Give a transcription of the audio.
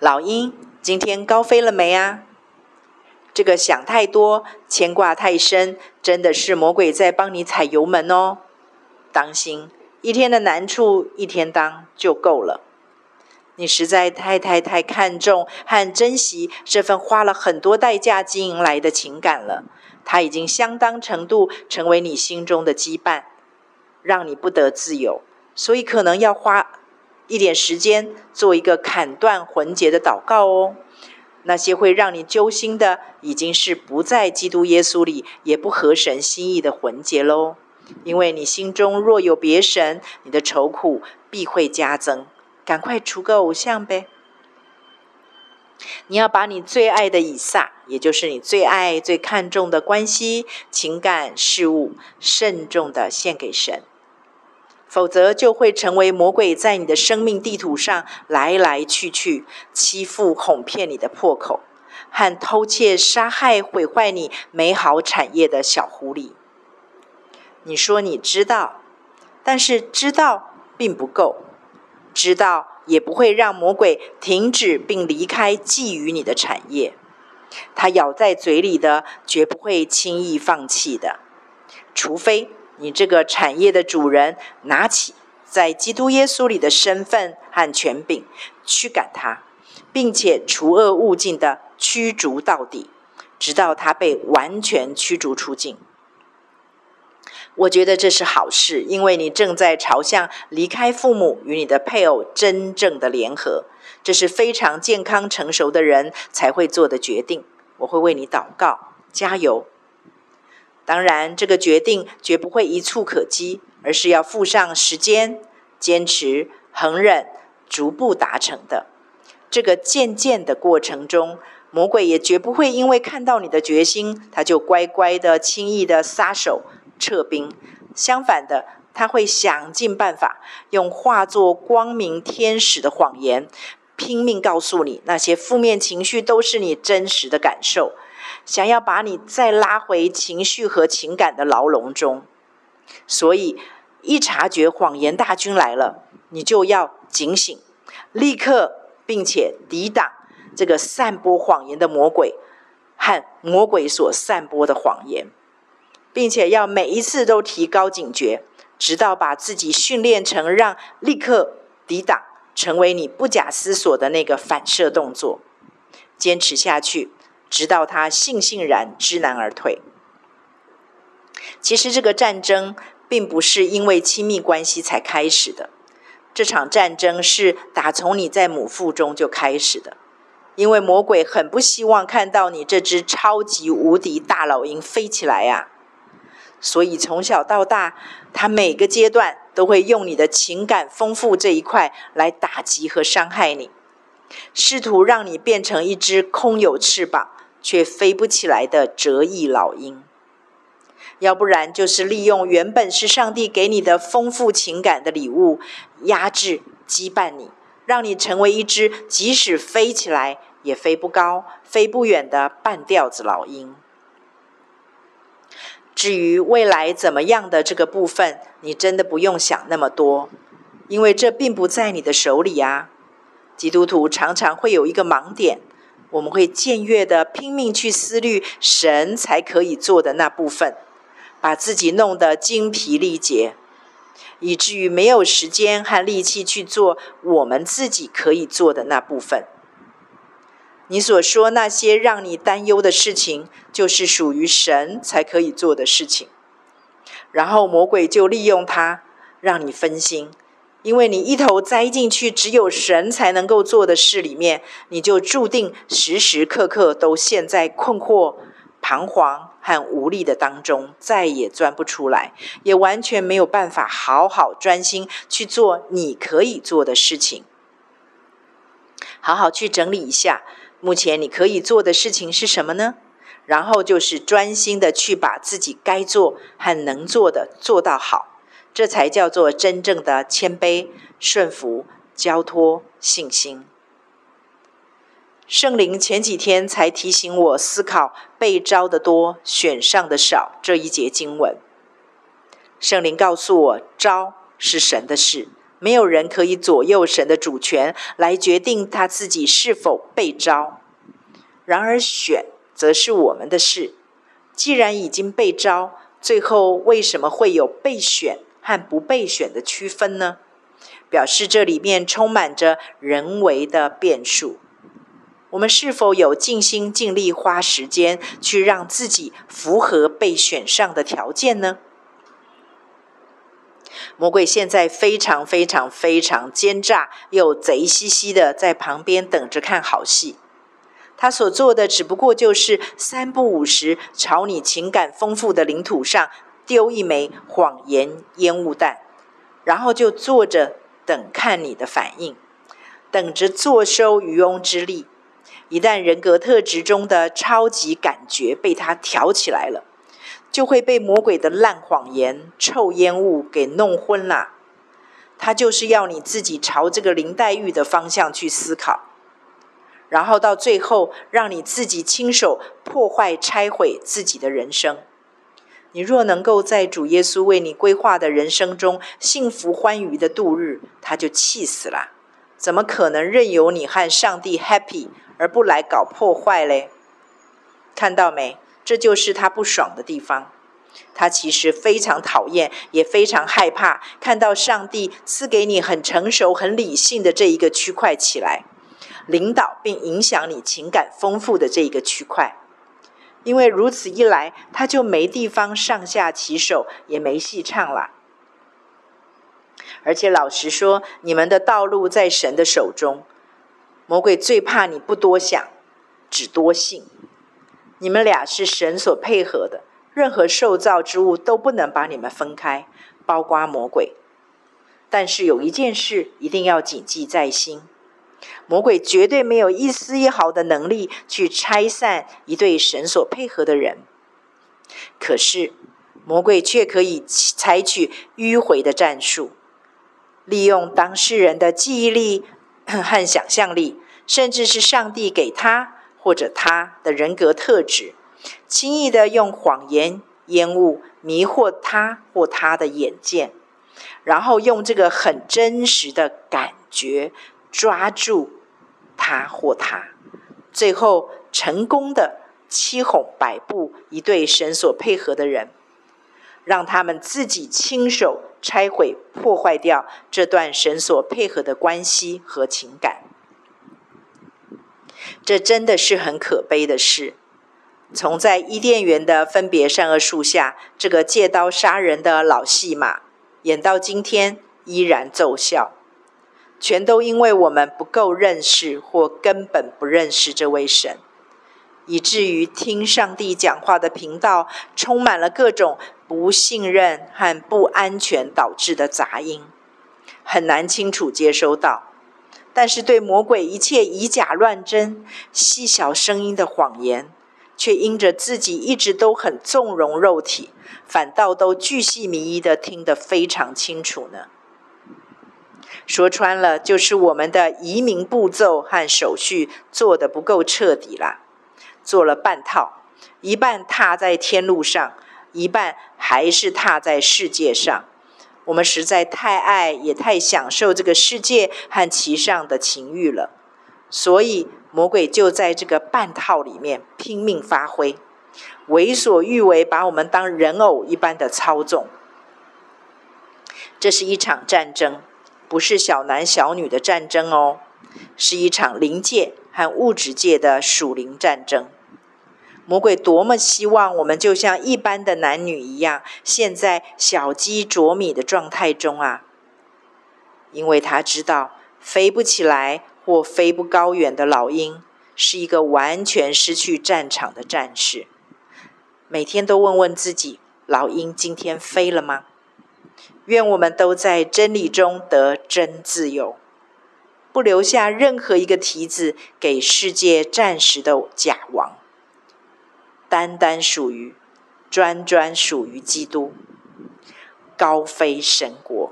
老鹰今天高飞了没啊？这个想太多、牵挂太深，真的是魔鬼在帮你踩油门哦。当心，一天的难处一天当就够了。你实在太太太看重和珍惜这份花了很多代价经营来的情感了，它已经相当程度成为你心中的羁绊，让你不得自由。所以可能要花一点时间做一个砍断魂结的祷告哦。那些会让你揪心的，已经是不在基督耶稣里，也不合神心意的魂结喽。因为你心中若有别神，你的愁苦必会加增。赶快除个偶像呗！你要把你最爱的以撒，也就是你最爱、最看重的关系、情感、事物，慎重的献给神。否则就会成为魔鬼在你的生命地图上来来去去欺负、哄骗你的破口，和偷窃、杀害、毁坏你美好产业的小狐狸。你说你知道，但是知道并不够，知道也不会让魔鬼停止并离开觊觎你的产业。他咬在嘴里的绝不会轻易放弃的，除非。你这个产业的主人拿起在基督耶稣里的身份和权柄驱赶他，并且除恶务尽的驱逐到底，直到他被完全驱逐出境。我觉得这是好事，因为你正在朝向离开父母与你的配偶真正的联合，这是非常健康成熟的人才会做的决定。我会为你祷告，加油。当然，这个决定绝不会一蹴可及，而是要付上时间、坚持、恒忍，逐步达成的。这个渐渐的过程中，魔鬼也绝不会因为看到你的决心，他就乖乖的、轻易的撒手撤兵。相反的，他会想尽办法，用化作光明天使的谎言，拼命告诉你那些负面情绪都是你真实的感受。想要把你再拉回情绪和情感的牢笼中，所以一察觉谎言大军来了，你就要警醒，立刻并且抵挡这个散播谎言的魔鬼和魔鬼所散播的谎言，并且要每一次都提高警觉，直到把自己训练成让立刻抵挡成为你不假思索的那个反射动作，坚持下去。直到他悻悻然知难而退。其实这个战争并不是因为亲密关系才开始的，这场战争是打从你在母腹中就开始的。因为魔鬼很不希望看到你这只超级无敌大老鹰飞起来呀，所以从小到大，他每个阶段都会用你的情感丰富这一块来打击和伤害你，试图让你变成一只空有翅膀。却飞不起来的折翼老鹰，要不然就是利用原本是上帝给你的丰富情感的礼物，压制、羁绊你，让你成为一只即使飞起来也飞不高、飞不远的半吊子老鹰。至于未来怎么样的这个部分，你真的不用想那么多，因为这并不在你的手里啊。基督徒常常会有一个盲点。我们会僭越的拼命去思虑神才可以做的那部分，把自己弄得精疲力竭，以至于没有时间和力气去做我们自己可以做的那部分。你所说那些让你担忧的事情，就是属于神才可以做的事情，然后魔鬼就利用它，让你分心。因为你一头栽进去只有神才能够做的事里面，你就注定时时刻刻都陷在困惑、彷徨和无力的当中，再也钻不出来，也完全没有办法好好专心去做你可以做的事情。好好去整理一下，目前你可以做的事情是什么呢？然后就是专心的去把自己该做和能做的做到好。这才叫做真正的谦卑、顺服、交托、信心。圣灵前几天才提醒我思考“被招的多，选上的少”这一节经文。圣灵告诉我，招是神的事，没有人可以左右神的主权来决定他自己是否被招。然而选则是我们的事。既然已经被招，最后为什么会有被选和不被选的区分呢？表示这里面充满着人为的变数。我们是否有尽心尽力花时间去让自己符合被选上的条件呢？魔鬼现在非常非常非常奸诈又贼兮兮的在旁边等着看好戏。他所做的只不过就是三不五时朝你情感丰富的领土上丢一枚谎言烟雾弹，然后就坐着等看你的反应，等着坐收渔翁之利。一旦人格特质中的超级感觉被他挑起来了，就会被魔鬼的烂谎言、臭烟雾给弄昏了。他就是要你自己朝这个林黛玉的方向去思考，然后到最后让你自己亲手破坏、拆毁自己的人生。你若能够在主耶稣为你规划的人生中幸福欢愉的度日，他就气死了。怎么可能任由你和上帝 happy？而不来搞破坏嘞，看到没？这就是他不爽的地方。他其实非常讨厌，也非常害怕看到上帝赐给你很成熟、很理性的这一个区块起来，领导并影响你情感丰富的这一个区块。因为如此一来，他就没地方上下其手，也没戏唱了。而且老实说，你们的道路在神的手中。魔鬼最怕你不多想，只多信。你们俩是神所配合的，任何受造之物都不能把你们分开，包括魔鬼。但是有一件事一定要谨记在心：魔鬼绝对没有一丝一毫的能力去拆散一对神所配合的人。可是魔鬼却可以采取迂回的战术，利用当事人的记忆力。和想象力，甚至是上帝给他或者他的人格特质，轻易的用谎言、烟雾迷惑他或他的眼见，然后用这个很真实的感觉抓住他或他，最后成功的七哄百步一对神所配合的人，让他们自己亲手。拆毁、破坏掉这段神所配合的关系和情感，这真的是很可悲的事。从在伊甸园的分别善恶树下，这个借刀杀人的老戏码，演到今天依然奏效，全都因为我们不够认识或根本不认识这位神。以至于听上帝讲话的频道充满了各种不信任和不安全导致的杂音，很难清楚接收到。但是对魔鬼一切以假乱真、细小声音的谎言，却因着自己一直都很纵容肉体，反倒都巨细靡遗的听得非常清楚呢。说穿了，就是我们的移民步骤和手续做得不够彻底啦。做了半套，一半踏在天路上，一半还是踏在世界上。我们实在太爱，也太享受这个世界和其上的情欲了，所以魔鬼就在这个半套里面拼命发挥，为所欲为，把我们当人偶一般的操纵。这是一场战争，不是小男小女的战争哦。是一场灵界和物质界的属灵战争。魔鬼多么希望我们就像一般的男女一样，陷在小鸡啄米的状态中啊！因为他知道飞不起来或飞不高远的老鹰是一个完全失去战场的战士。每天都问问自己：老鹰今天飞了吗？愿我们都在真理中得真自由。不留下任何一个蹄子给世界暂时的假王，单单属于、专专属于基督，高飞神国。